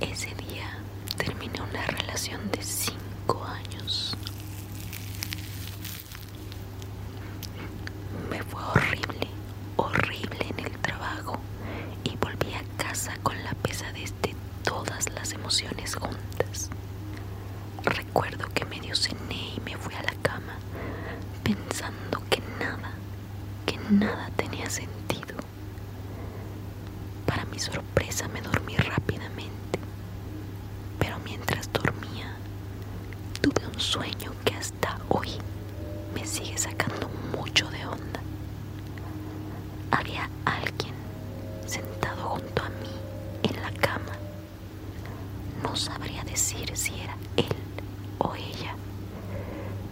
Ese día terminé una relación de cinco años. Me fue horrible, horrible en el trabajo y volví a casa con la pesadez de todas las emociones juntas. Recuerdo que medio cené y me fui a la cama pensando que nada, que nada tenía sentido. Para mi sorpresa me dormí rápidamente, pero mientras dormía tuve un sueño que hasta hoy me sigue sacando mucho de onda. Había alguien sentado junto a mí en la cama. No sabría decir si era él o ella,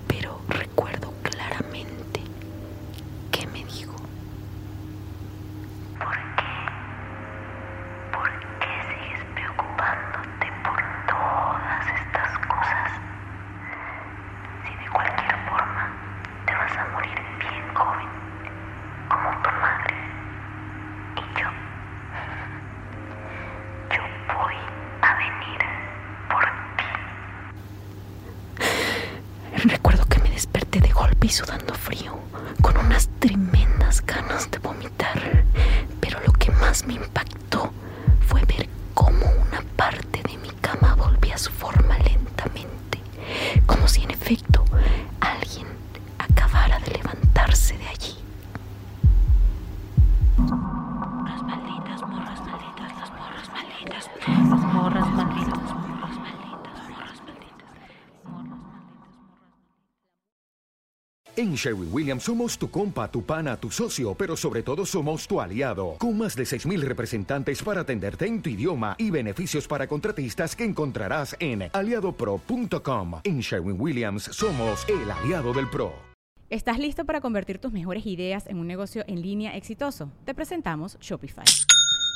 pero recuerdo claramente que me dijo, ¿por qué? ¿Por qué sigues preocupándote por todas estas cosas? Si de cualquier forma te vas a morir bien joven, como tu madre. Y yo, yo voy a venir por ti. Recuerdo que me desperté de golpe y sudando frío, con unas tremendas ganas de vomitar. Pero lo que más me impactó fue ver cómo una parte de mi cama volvía a su forma lentamente, como si en efecto En Sherwin Williams somos tu compa, tu pana, tu socio, pero sobre todo somos tu aliado, con más de 6.000 representantes para atenderte en tu idioma y beneficios para contratistas que encontrarás en aliadopro.com. En Sherwin Williams somos el aliado del PRO. ¿Estás listo para convertir tus mejores ideas en un negocio en línea exitoso? Te presentamos Shopify.